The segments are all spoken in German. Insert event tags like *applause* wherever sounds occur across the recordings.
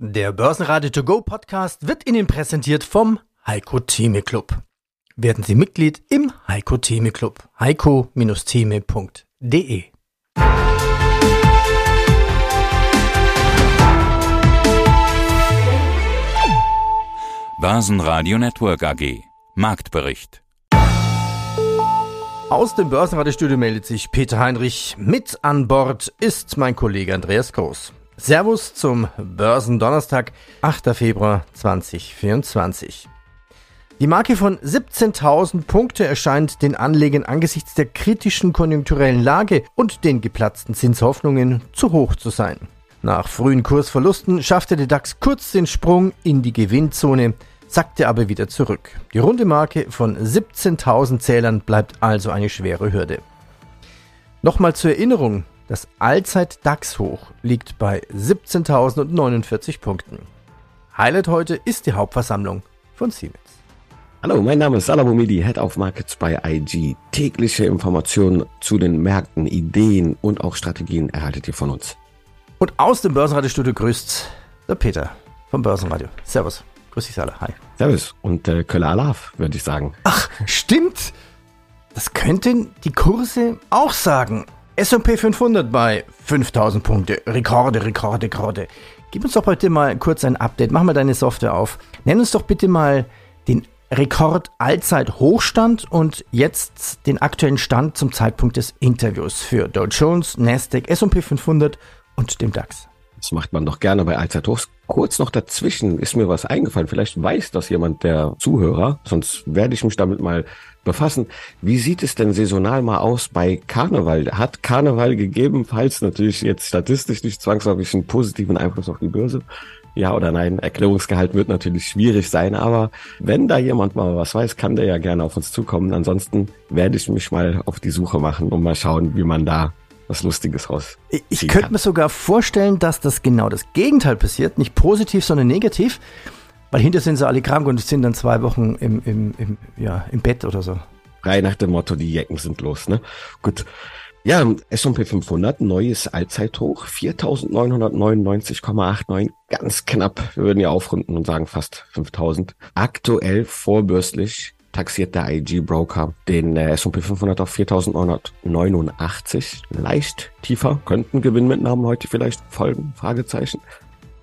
Der Börsenradio To Go Podcast wird Ihnen präsentiert vom Heiko Theme Club. Werden Sie Mitglied im Heiko Theme Club. heiko-theme.de Börsenradio Network AG Marktbericht Aus dem Börsenradiostudio meldet sich Peter Heinrich. Mit an Bord ist mein Kollege Andreas Groß. Servus zum Börsendonnerstag, 8. Februar 2024. Die Marke von 17.000 Punkte erscheint den Anlegern angesichts der kritischen konjunkturellen Lage und den geplatzten Zinshoffnungen zu hoch zu sein. Nach frühen Kursverlusten schaffte der DAX kurz den Sprung in die Gewinnzone, sackte aber wieder zurück. Die runde Marke von 17.000 Zählern bleibt also eine schwere Hürde. Nochmal zur Erinnerung, das Allzeit-DAX-Hoch liegt bei 17.049 Punkten. Highlight heute ist die Hauptversammlung von Siemens. Hallo, mein Name ist Salamomidi, Head of Markets bei IG. Tägliche Informationen zu den Märkten, Ideen und auch Strategien erhaltet ihr von uns. Und aus dem Börsenradiostudio grüßt der Peter vom Börsenradio. Servus. Grüß dich alle. Hi. Servus und äh, Köller Alaf, würde ich sagen. Ach, stimmt. Das könnten die Kurse auch sagen. S&P 500 bei 5000 Punkte. Rekorde, Rekorde, Rekorde. Gib uns doch bitte mal kurz ein Update. Mach mal deine Software auf. Nenn uns doch bitte mal den Rekord Allzeit Hochstand und jetzt den aktuellen Stand zum Zeitpunkt des Interviews für Dow Jones, Nasdaq, S&P 500 und dem DAX. Das macht man doch gerne bei Allzeithochs. Kurz noch dazwischen ist mir was eingefallen. Vielleicht weiß das jemand der Zuhörer, sonst werde ich mich damit mal befassen. Wie sieht es denn saisonal mal aus bei Karneval? Hat Karneval gegebenenfalls natürlich jetzt statistisch nicht zwangsläufig einen positiven Einfluss auf die Börse? Ja oder nein? Erklärungsgehalt wird natürlich schwierig sein, aber wenn da jemand mal was weiß, kann der ja gerne auf uns zukommen. Ansonsten werde ich mich mal auf die Suche machen und mal schauen, wie man da was Lustiges raus. Ich könnte mir sogar vorstellen, dass das genau das Gegenteil passiert. Nicht positiv, sondern negativ. Weil hinter sind sie alle krank und sind dann zwei Wochen im, im, im, ja, im Bett oder so. Frei nach dem Motto, die Jecken sind los, ne? Gut. Ja, S&P 500, neues Allzeithoch, 4.999,89, ganz knapp. Wir würden ja aufrunden und sagen fast 5.000. Aktuell vorbörslich taxiert der IG Broker den äh, S&P 500 auf 4.989, leicht tiefer, könnten Gewinnmitnahmen heute vielleicht folgen, Fragezeichen.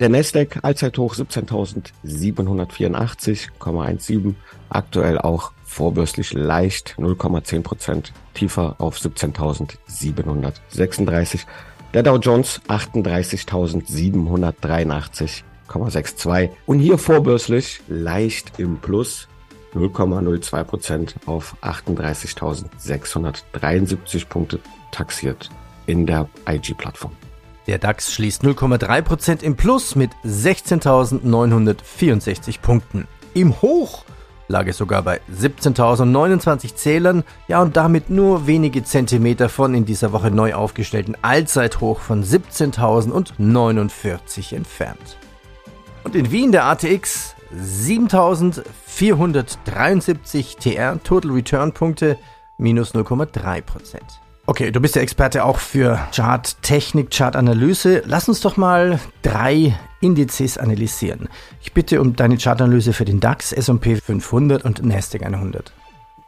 Der Nasdaq Allzeithoch 17.784,17, aktuell auch vorbörslich leicht 0,10 Prozent tiefer auf 17.736. Der Dow Jones 38.783,62 und hier vorbörslich leicht im Plus 0,02 Prozent auf 38.673 Punkte taxiert in der IG-Plattform. Der DAX schließt 0,3% im Plus mit 16.964 Punkten. Im Hoch lag es sogar bei 17.029 Zählern, ja und damit nur wenige Zentimeter von in dieser Woche neu aufgestellten Allzeithoch von 17.049 entfernt. Und in Wien der ATX 7.473 TR, Total Return Punkte, minus 0,3%. Okay, du bist der Experte auch für Charttechnik, Chartanalyse. Lass uns doch mal drei Indizes analysieren. Ich bitte um deine Chartanalyse für den DAX, S&P 500 und Nasdaq 100.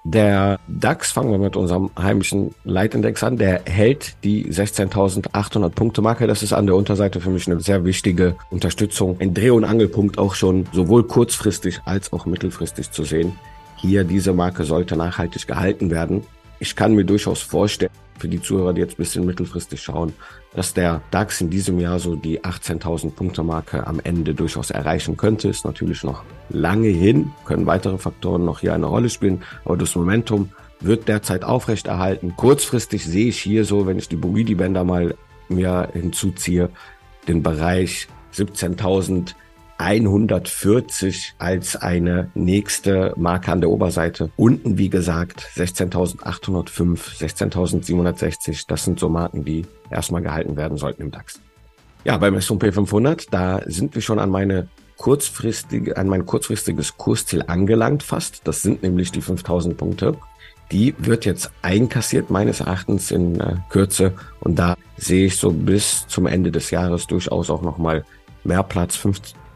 Der DAX, fangen wir mit unserem heimischen Leitindex an, der hält die 16.800 Punkte Marke. Das ist an der Unterseite für mich eine sehr wichtige Unterstützung. Ein Dreh- und Angelpunkt auch schon sowohl kurzfristig als auch mittelfristig zu sehen. Hier diese Marke sollte nachhaltig gehalten werden. Ich kann mir durchaus vorstellen, für die Zuhörer, die jetzt ein bisschen mittelfristig schauen, dass der DAX in diesem Jahr so die 18.000 Punkte Marke am Ende durchaus erreichen könnte. Ist natürlich noch lange hin, können weitere Faktoren noch hier eine Rolle spielen, aber das Momentum wird derzeit aufrechterhalten. Kurzfristig sehe ich hier so, wenn ich die Bumidi-Bänder mal mir hinzuziehe, den Bereich 17.000 140 als eine nächste Marke an der Oberseite. Unten, wie gesagt, 16.805, 16.760. Das sind so Marken, die erstmal gehalten werden sollten im DAX. Ja, beim S&P 500, da sind wir schon an meine kurzfristige, an mein kurzfristiges Kursziel angelangt fast. Das sind nämlich die 5000 Punkte. Die wird jetzt einkassiert meines Erachtens in äh, Kürze und da sehe ich so bis zum Ende des Jahres durchaus auch nochmal mehr Platz,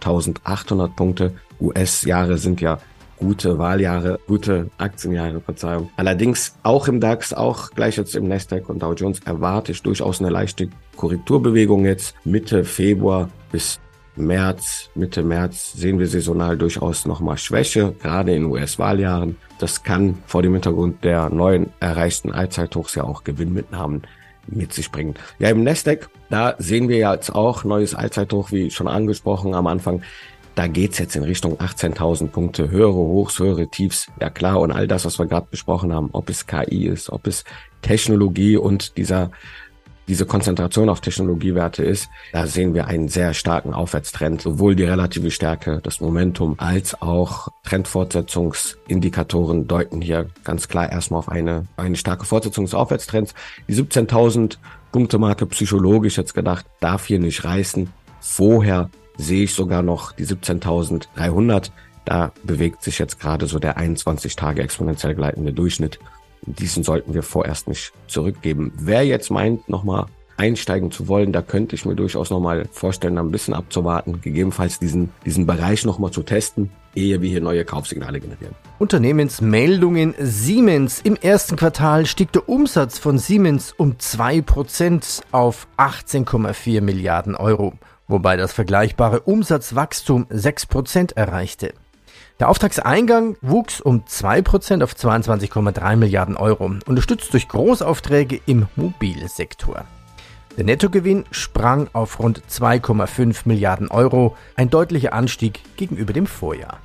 5800 Punkte. US-Jahre sind ja gute Wahljahre, gute Aktienjahre, Verzeihung. Allerdings auch im DAX, auch gleich jetzt im Nasdaq und Dow Jones erwarte ich durchaus eine leichte Korrekturbewegung jetzt Mitte Februar bis März, Mitte März sehen wir saisonal durchaus nochmal Schwäche, gerade in US-Wahljahren. Das kann vor dem Hintergrund der neuen erreichten Allzeithochs ja auch Gewinnmitnahmen mit sich bringen. Ja, im Nasdaq, da sehen wir ja jetzt auch neues Allzeithoch, wie schon angesprochen am Anfang. Da geht's jetzt in Richtung 18.000 Punkte, höhere Hochs, höhere Tiefs. Ja klar, und all das, was wir gerade besprochen haben, ob es KI ist, ob es Technologie und dieser diese Konzentration auf Technologiewerte ist, da sehen wir einen sehr starken Aufwärtstrend. Sowohl die relative Stärke, das Momentum, als auch Trendfortsetzungsindikatoren deuten hier ganz klar erstmal auf eine, eine starke Fortsetzung des Aufwärtstrends. Die 17.000 Punkte Marke psychologisch jetzt gedacht, darf hier nicht reißen. Vorher sehe ich sogar noch die 17.300. Da bewegt sich jetzt gerade so der 21 Tage exponentiell gleitende Durchschnitt. Diesen sollten wir vorerst nicht zurückgeben. Wer jetzt meint, nochmal einsteigen zu wollen, da könnte ich mir durchaus nochmal vorstellen, ein bisschen abzuwarten, gegebenenfalls diesen, diesen Bereich nochmal zu testen, ehe wir hier neue Kaufsignale generieren. Unternehmensmeldungen Siemens. Im ersten Quartal stieg der Umsatz von Siemens um 2% auf 18,4 Milliarden Euro, wobei das vergleichbare Umsatzwachstum 6% erreichte. Der Auftragseingang wuchs um 2% auf 22,3 Milliarden Euro, unterstützt durch Großaufträge im Mobilsektor. Der Nettogewinn sprang auf rund 2,5 Milliarden Euro, ein deutlicher Anstieg gegenüber dem Vorjahr.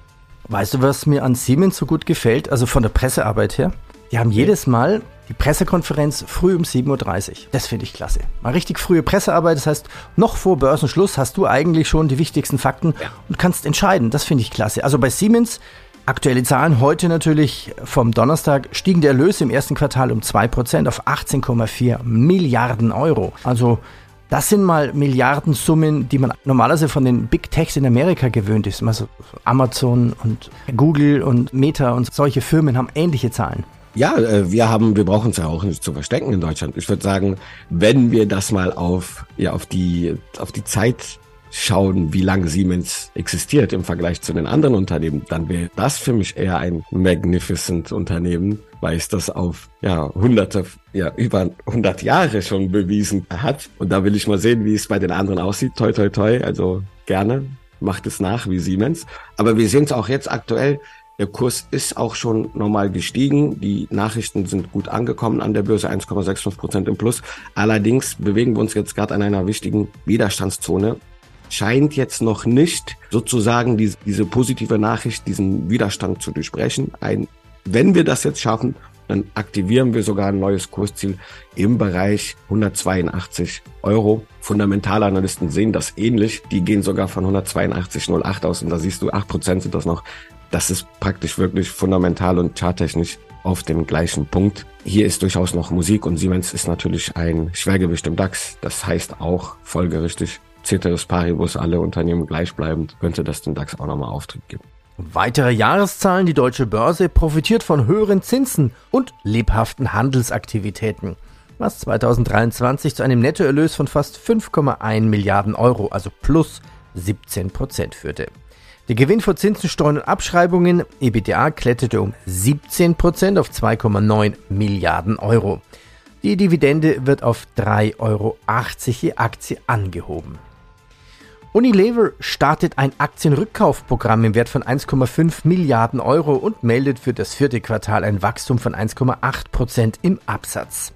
Weißt du, was mir an Siemens so gut gefällt, also von der Pressearbeit her? Die haben jedes Mal die Pressekonferenz früh um 7.30 Uhr. Das finde ich klasse. Mal richtig frühe Pressearbeit, das heißt, noch vor Börsenschluss hast du eigentlich schon die wichtigsten Fakten ja. und kannst entscheiden. Das finde ich klasse. Also bei Siemens, aktuelle Zahlen heute natürlich vom Donnerstag, stiegen der Erlös im ersten Quartal um 2% auf 18,4 Milliarden Euro. Also das sind mal Milliardensummen, die man normalerweise von den Big Techs in Amerika gewöhnt ist. Also Amazon und Google und Meta und solche Firmen haben ähnliche Zahlen. Ja, äh, wir haben, wir brauchen es ja auch nicht zu verstecken in Deutschland. Ich würde sagen, wenn wir das mal auf, ja, auf die, auf die Zeit schauen, wie lange Siemens existiert im Vergleich zu den anderen Unternehmen, dann wäre das für mich eher ein magnificent Unternehmen, weil es das auf, ja, hunderte, ja, über 100 Jahre schon bewiesen hat. Und da will ich mal sehen, wie es bei den anderen aussieht. Toi, toi, toi. Also gerne macht es nach wie Siemens. Aber wir sehen es auch jetzt aktuell. Der Kurs ist auch schon normal gestiegen. Die Nachrichten sind gut angekommen an der Börse, 1,65 Prozent im Plus. Allerdings bewegen wir uns jetzt gerade an einer wichtigen Widerstandszone. Scheint jetzt noch nicht sozusagen diese, diese positive Nachricht, diesen Widerstand zu durchbrechen. Ein, wenn wir das jetzt schaffen, dann aktivieren wir sogar ein neues Kursziel im Bereich 182 Euro. Fundamentalanalysten sehen das ähnlich. Die gehen sogar von 182,08 aus und da siehst du, 8% sind das noch das ist praktisch wirklich fundamental und charttechnisch auf dem gleichen Punkt. Hier ist durchaus noch Musik und Siemens ist natürlich ein Schwergewicht im DAX. Das heißt auch folgerichtig, Ceteris Paribus, alle Unternehmen gleichbleibend, könnte das dem DAX auch nochmal Auftritt geben. Weitere Jahreszahlen. Die deutsche Börse profitiert von höheren Zinsen und lebhaften Handelsaktivitäten, was 2023 zu einem Nettoerlös von fast 5,1 Milliarden Euro, also plus 17 Prozent führte. Der Gewinn vor Zinsen, Steuern und Abschreibungen, EBITDA, kletterte um 17% auf 2,9 Milliarden Euro. Die Dividende wird auf 3,80 Euro je Aktie angehoben. Unilever startet ein Aktienrückkaufprogramm im Wert von 1,5 Milliarden Euro und meldet für das vierte Quartal ein Wachstum von 1,8% im Absatz.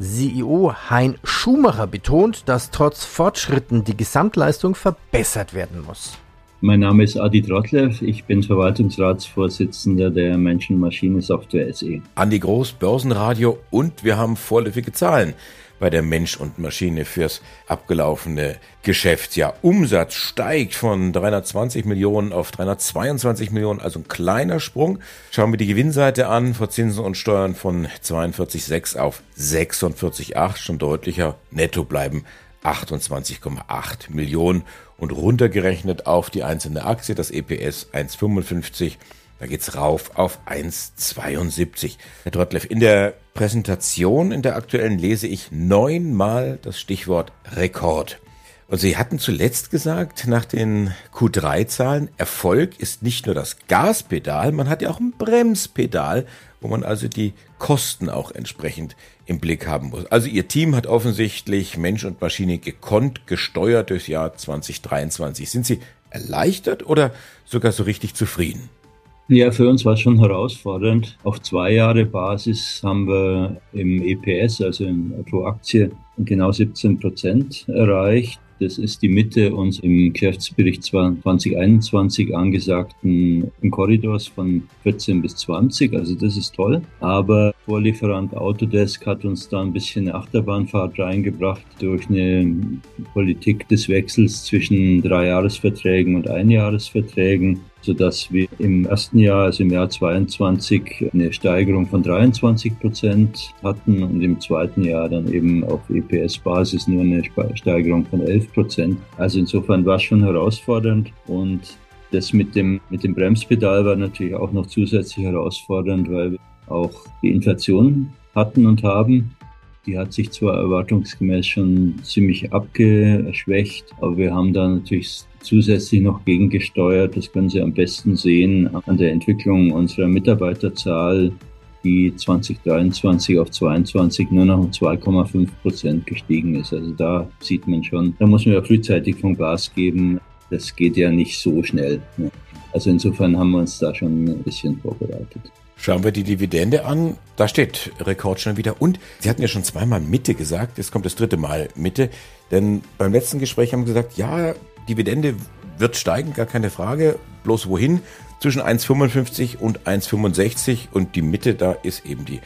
CEO Hein Schumacher betont, dass trotz Fortschritten die Gesamtleistung verbessert werden muss. Mein Name ist Adi Trottlev, ich bin Verwaltungsratsvorsitzender der Menschen-Maschine-Software SE. Andi Groß, Börsenradio und wir haben vorläufige Zahlen bei der Mensch und Maschine fürs abgelaufene Geschäftsjahr. Umsatz steigt von 320 Millionen auf 322 Millionen, also ein kleiner Sprung. Schauen wir die Gewinnseite an, vor Zinsen und Steuern von 42,6 auf 46,8, schon deutlicher. Netto bleiben 28,8 Millionen und runtergerechnet auf die einzelne Aktie, das EPS 1,55. Da geht's rauf auf 1,72. Herr Trottleff, in der Präsentation, in der aktuellen, lese ich neunmal das Stichwort Rekord. Und Sie hatten zuletzt gesagt, nach den Q3-Zahlen, Erfolg ist nicht nur das Gaspedal, man hat ja auch ein Bremspedal, wo man also die Kosten auch entsprechend im Blick haben muss. Also Ihr Team hat offensichtlich Mensch und Maschine gekonnt, gesteuert durchs Jahr 2023. Sind Sie erleichtert oder sogar so richtig zufrieden? Ja, für uns war es schon herausfordernd. Auf zwei Jahre Basis haben wir im EPS, also in pro Aktie, genau 17 Prozent erreicht. Das ist die Mitte uns im Geschäftsbericht 2021 angesagten Korridors von 14 bis 20. Also das ist toll. Aber Vorlieferant Autodesk hat uns da ein bisschen eine Achterbahnfahrt reingebracht durch eine Politik des Wechsels zwischen Dreijahresverträgen und Einjahresverträgen sodass wir im ersten Jahr, also im Jahr 22, eine Steigerung von 23 Prozent hatten und im zweiten Jahr dann eben auf EPS-Basis nur eine Steigerung von 11 Prozent. Also insofern war es schon herausfordernd und das mit dem, mit dem Bremspedal war natürlich auch noch zusätzlich herausfordernd, weil wir auch die Inflation hatten und haben. Die hat sich zwar erwartungsgemäß schon ziemlich abgeschwächt, aber wir haben da natürlich zusätzlich noch gegengesteuert. Das können Sie am besten sehen an der Entwicklung unserer Mitarbeiterzahl, die 2023 auf 22 nur noch um 2,5 Prozent gestiegen ist. Also da sieht man schon, da muss man ja frühzeitig vom Gas geben. Das geht ja nicht so schnell. Also insofern haben wir uns da schon ein bisschen vorbereitet. Schauen wir die Dividende an. Da steht Rekord schon wieder. Und Sie hatten ja schon zweimal Mitte gesagt. Jetzt kommt das dritte Mal Mitte. Denn beim letzten Gespräch haben Sie gesagt, ja, Dividende wird steigen, gar keine Frage. Bloß wohin? Zwischen 1,55 und 1,65 und die Mitte da ist eben die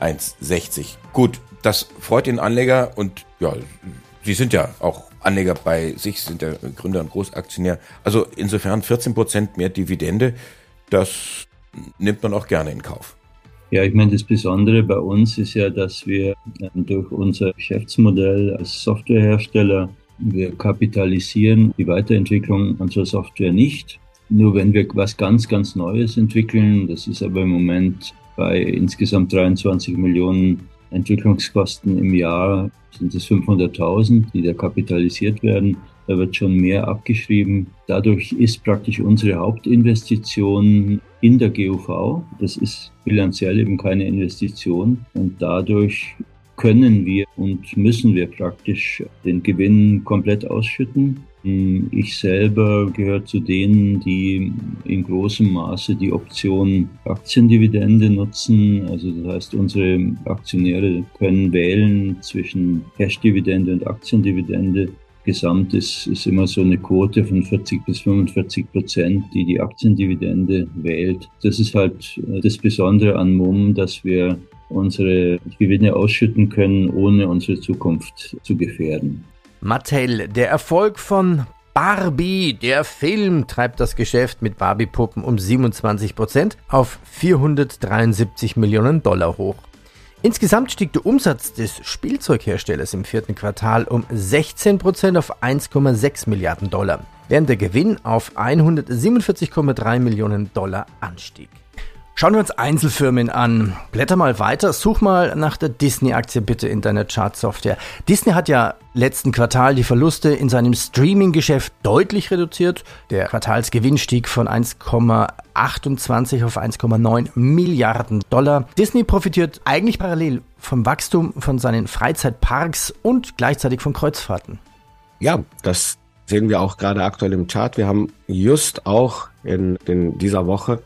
1,60. Gut, das freut den Anleger und ja, Sie sind ja auch Anleger bei sich, sind der Gründer und Großaktionär. Also insofern 14 Prozent mehr Dividende, das nimmt man auch gerne in Kauf. Ja, ich meine, das Besondere bei uns ist ja, dass wir durch unser Geschäftsmodell als Softwarehersteller wir kapitalisieren die Weiterentwicklung unserer Software nicht. Nur wenn wir was ganz, ganz Neues entwickeln, das ist aber im Moment bei insgesamt 23 Millionen Entwicklungskosten im Jahr, sind es 500.000, die da kapitalisiert werden. Da wird schon mehr abgeschrieben. Dadurch ist praktisch unsere Hauptinvestition in der GUV. Das ist bilanziell eben keine Investition. Und dadurch können wir und müssen wir praktisch den Gewinn komplett ausschütten. Ich selber gehöre zu denen, die in großem Maße die Option Aktiendividende nutzen. Also das heißt, unsere Aktionäre können wählen zwischen Cash-Dividende und Aktiendividende. Gesamt ist, immer so eine Quote von 40 bis 45 Prozent, die die Aktiendividende wählt. Das ist halt das Besondere an MUM, dass wir unsere Gewinne ausschütten können, ohne unsere Zukunft zu gefährden. Mattel, der Erfolg von Barbie, der Film, treibt das Geschäft mit Barbie-Puppen um 27 Prozent auf 473 Millionen Dollar hoch. Insgesamt stieg der Umsatz des Spielzeugherstellers im vierten Quartal um 16 Prozent auf 1,6 Milliarden Dollar, während der Gewinn auf 147,3 Millionen Dollar anstieg. Schauen wir uns Einzelfirmen an. Blätter mal weiter, such mal nach der Disney-Aktie bitte in deiner Chart-Software. Disney hat ja letzten Quartal die Verluste in seinem Streaming-Geschäft deutlich reduziert. Der Quartalsgewinn stieg von 1,28 auf 1,9 Milliarden Dollar. Disney profitiert eigentlich parallel vom Wachstum von seinen Freizeitparks und gleichzeitig von Kreuzfahrten. Ja, das sehen wir auch gerade aktuell im Chart. Wir haben just auch in, in dieser Woche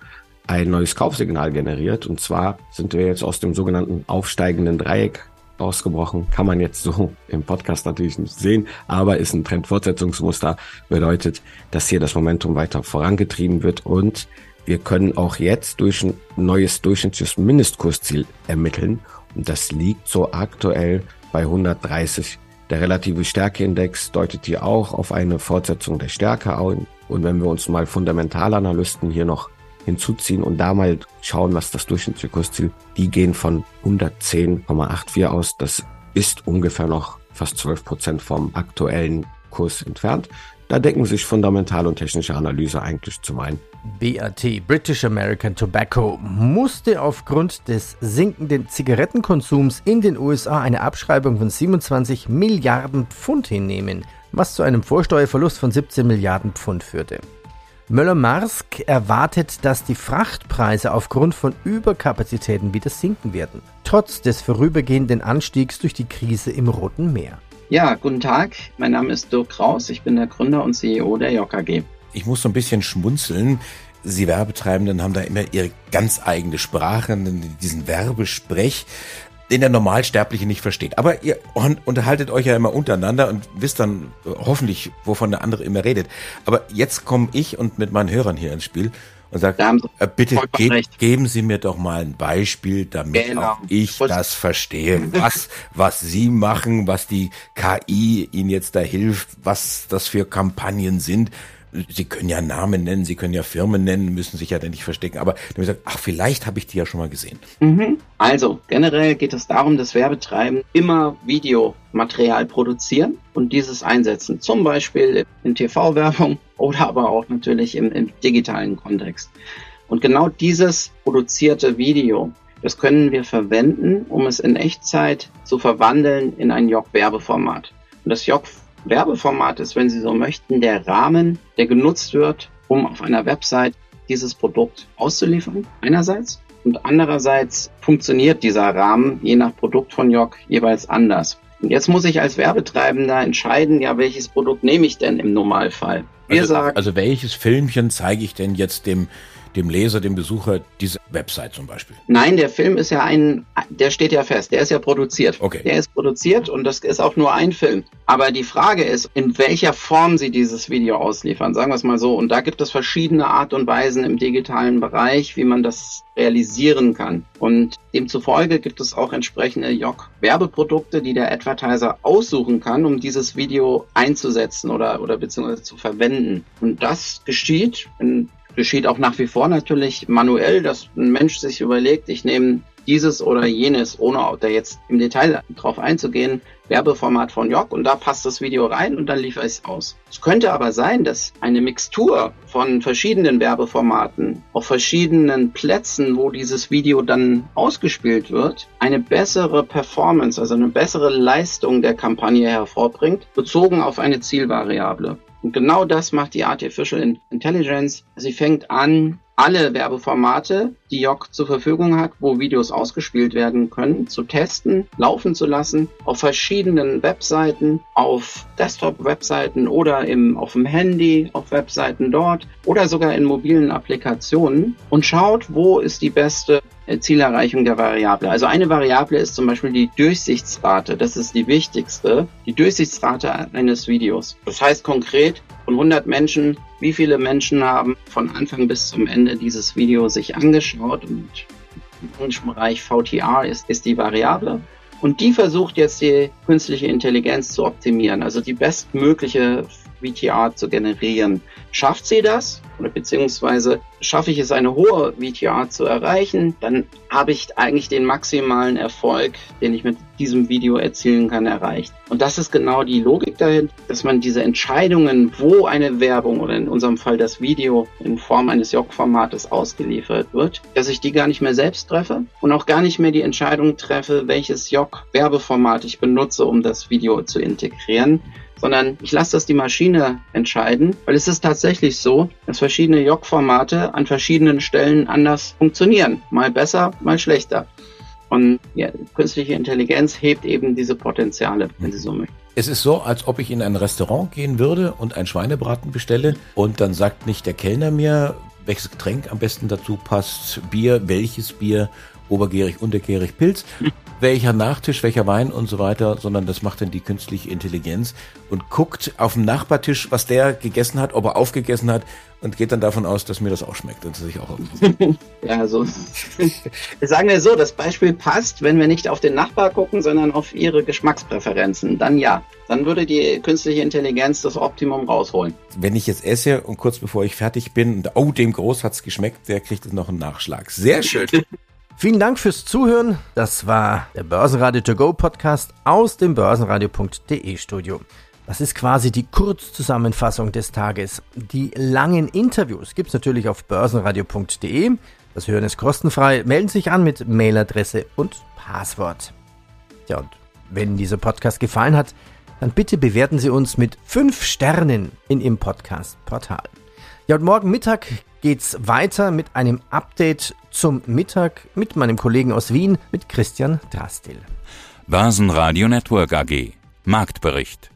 ein neues Kaufsignal generiert. Und zwar sind wir jetzt aus dem sogenannten aufsteigenden Dreieck ausgebrochen. Kann man jetzt so im Podcast natürlich nicht sehen, aber ist ein Trendfortsetzungsmuster. Bedeutet, dass hier das Momentum weiter vorangetrieben wird und wir können auch jetzt durch ein neues durchschnittliches Mindestkursziel ermitteln. Und das liegt so aktuell bei 130. Der relative Stärkeindex deutet hier auch auf eine Fortsetzung der Stärke ein. Und wenn wir uns mal Fundamentalanalysten hier noch hinzuziehen und da mal schauen, was das durchschnittliche Kursziel, die gehen von 110,84 aus. Das ist ungefähr noch fast 12 Prozent vom aktuellen Kurs entfernt. Da decken sich fundamentale und technische Analyse eigentlich zum einen. BAT, British American Tobacco, musste aufgrund des sinkenden Zigarettenkonsums in den USA eine Abschreibung von 27 Milliarden Pfund hinnehmen. was zu einem Vorsteuerverlust von 17 Milliarden Pfund führte. Möller-Marsk erwartet, dass die Frachtpreise aufgrund von Überkapazitäten wieder sinken werden, trotz des vorübergehenden Anstiegs durch die Krise im Roten Meer. Ja, guten Tag. Mein Name ist Dirk Kraus. Ich bin der Gründer und CEO der JKG. Ich muss so ein bisschen schmunzeln. Sie Werbetreibenden haben da immer ihre ganz eigene Sprache, diesen Werbesprech den der Normalsterbliche nicht versteht. Aber ihr unterhaltet euch ja immer untereinander und wisst dann äh, hoffentlich, wovon der andere immer redet. Aber jetzt komme ich und mit meinen Hörern hier ins Spiel und sage, äh, bitte ge geben Sie mir doch mal ein Beispiel, damit genau. auch ich das verstehe, was, was Sie machen, was die KI Ihnen jetzt da hilft, was das für Kampagnen sind. Sie können ja Namen nennen, Sie können ja Firmen nennen, müssen sich ja dann nicht verstecken. Aber dann gesagt, ach, vielleicht habe ich die ja schon mal gesehen. Mhm. Also, generell geht es darum, dass Werbetreiben immer Videomaterial produzieren und dieses einsetzen. Zum Beispiel in TV-Werbung *laughs* oder aber auch natürlich im, im digitalen Kontext. Und genau dieses produzierte Video, das können wir verwenden, um es in Echtzeit zu verwandeln in ein JOG-Werbeformat. Und das JOG Werbeformat ist, wenn Sie so möchten, der Rahmen, der genutzt wird, um auf einer Website dieses Produkt auszuliefern, einerseits. Und andererseits funktioniert dieser Rahmen je nach Produkt von Jock jeweils anders. Und jetzt muss ich als Werbetreibender entscheiden, ja, welches Produkt nehme ich denn im Normalfall? Wir also, sagen, also welches Filmchen zeige ich denn jetzt dem dem Leser, dem Besucher diese Website zum Beispiel? Nein, der Film ist ja ein, der steht ja fest, der ist ja produziert. Okay. Der ist produziert und das ist auch nur ein Film. Aber die Frage ist, in welcher Form Sie dieses Video ausliefern, sagen wir es mal so. Und da gibt es verschiedene Art und Weisen im digitalen Bereich, wie man das realisieren kann. Und demzufolge gibt es auch entsprechende JOC-Werbeprodukte, die der Advertiser aussuchen kann, um dieses Video einzusetzen oder, oder beziehungsweise zu verwenden. Und das geschieht in geschieht auch nach wie vor natürlich manuell, dass ein Mensch sich überlegt, ich nehme dieses oder jenes, ohne da jetzt im Detail drauf einzugehen, Werbeformat von Jock und da passt das Video rein und dann liefere ich es aus. Es könnte aber sein, dass eine Mixtur von verschiedenen Werbeformaten auf verschiedenen Plätzen, wo dieses Video dann ausgespielt wird, eine bessere Performance, also eine bessere Leistung der Kampagne hervorbringt, bezogen auf eine Zielvariable. Und genau das macht die Artificial Intelligence. Sie fängt an, alle Werbeformate, die Jock zur Verfügung hat, wo Videos ausgespielt werden können, zu testen, laufen zu lassen, auf verschiedenen Webseiten, auf Desktop-Webseiten oder im, auf dem Handy, auf Webseiten dort oder sogar in mobilen Applikationen und schaut, wo ist die beste Zielerreichung der Variable. Also eine Variable ist zum Beispiel die Durchsichtsrate. Das ist die wichtigste. Die Durchsichtsrate eines Videos. Das heißt konkret, von 100 Menschen, wie viele Menschen haben von Anfang bis zum Ende dieses Video sich angeschaut und im Bereich VTR ist, ist die Variable. Und die versucht jetzt die künstliche Intelligenz zu optimieren, also die bestmögliche VTR zu generieren. Schafft sie das? Oder beziehungsweise schaffe ich es, eine hohe VTR zu erreichen, dann habe ich eigentlich den maximalen Erfolg, den ich mit diesem Video erzielen kann, erreicht. Und das ist genau die Logik dahinter, dass man diese Entscheidungen, wo eine Werbung oder in unserem Fall das Video in Form eines JOG-Formates ausgeliefert wird, dass ich die gar nicht mehr selbst treffe und auch gar nicht mehr die Entscheidung treffe, welches JOG-Werbeformat ich benutze, um das Video zu integrieren, sondern ich lasse das die Maschine entscheiden, weil es ist tatsächlich so, dass verschiedene JOG-Formate an verschiedenen Stellen anders funktionieren. Mal besser, mal schlechter. Und ja, künstliche Intelligenz hebt eben diese Potenziale, wenn Sie so möchten. Es ist so, als ob ich in ein Restaurant gehen würde und ein Schweinebraten bestelle und dann sagt nicht der Kellner mir, welches Getränk am besten dazu passt, Bier, welches Bier, obergärig, untergärig, Pilz, *laughs* welcher Nachtisch, welcher Wein und so weiter, sondern das macht dann die künstliche Intelligenz und guckt auf dem Nachbartisch, was der gegessen hat, ob er aufgegessen hat und geht dann davon aus, dass mir das auch schmeckt und dass ich auch *laughs* Ja, so. *laughs* Sagen wir so, das Beispiel passt, wenn wir nicht auf den Nachbar gucken, sondern auf ihre Geschmackspräferenzen. Dann ja, dann würde die künstliche Intelligenz das Optimum rausholen. Wenn ich jetzt esse und kurz bevor ich fertig bin, oh, dem Groß hat's geschmeckt, der kriegt jetzt noch einen Nachschlag. Sehr schön. Vielen Dank fürs Zuhören. Das war der Börsenradio To Go Podcast aus dem Börsenradio.de Studio. Das ist quasi die Kurzzusammenfassung des Tages. Die langen Interviews gibt es natürlich auf börsenradio.de. Das Hören ist kostenfrei. Melden Sie sich an mit Mailadresse und Passwort. Ja, und wenn dieser Podcast gefallen hat, dann bitte bewerten Sie uns mit fünf Sternen in Ihrem Podcast-Portal. Ja, und morgen Mittag geht's weiter mit einem Update zum Mittag mit meinem Kollegen aus Wien, mit Christian Drastil. Basen Network AG Marktbericht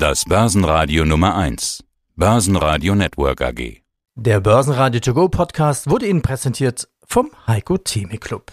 Das Börsenradio Nummer 1. Börsenradio Network AG. Der Börsenradio To Go Podcast wurde Ihnen präsentiert vom Heiko Theme Club.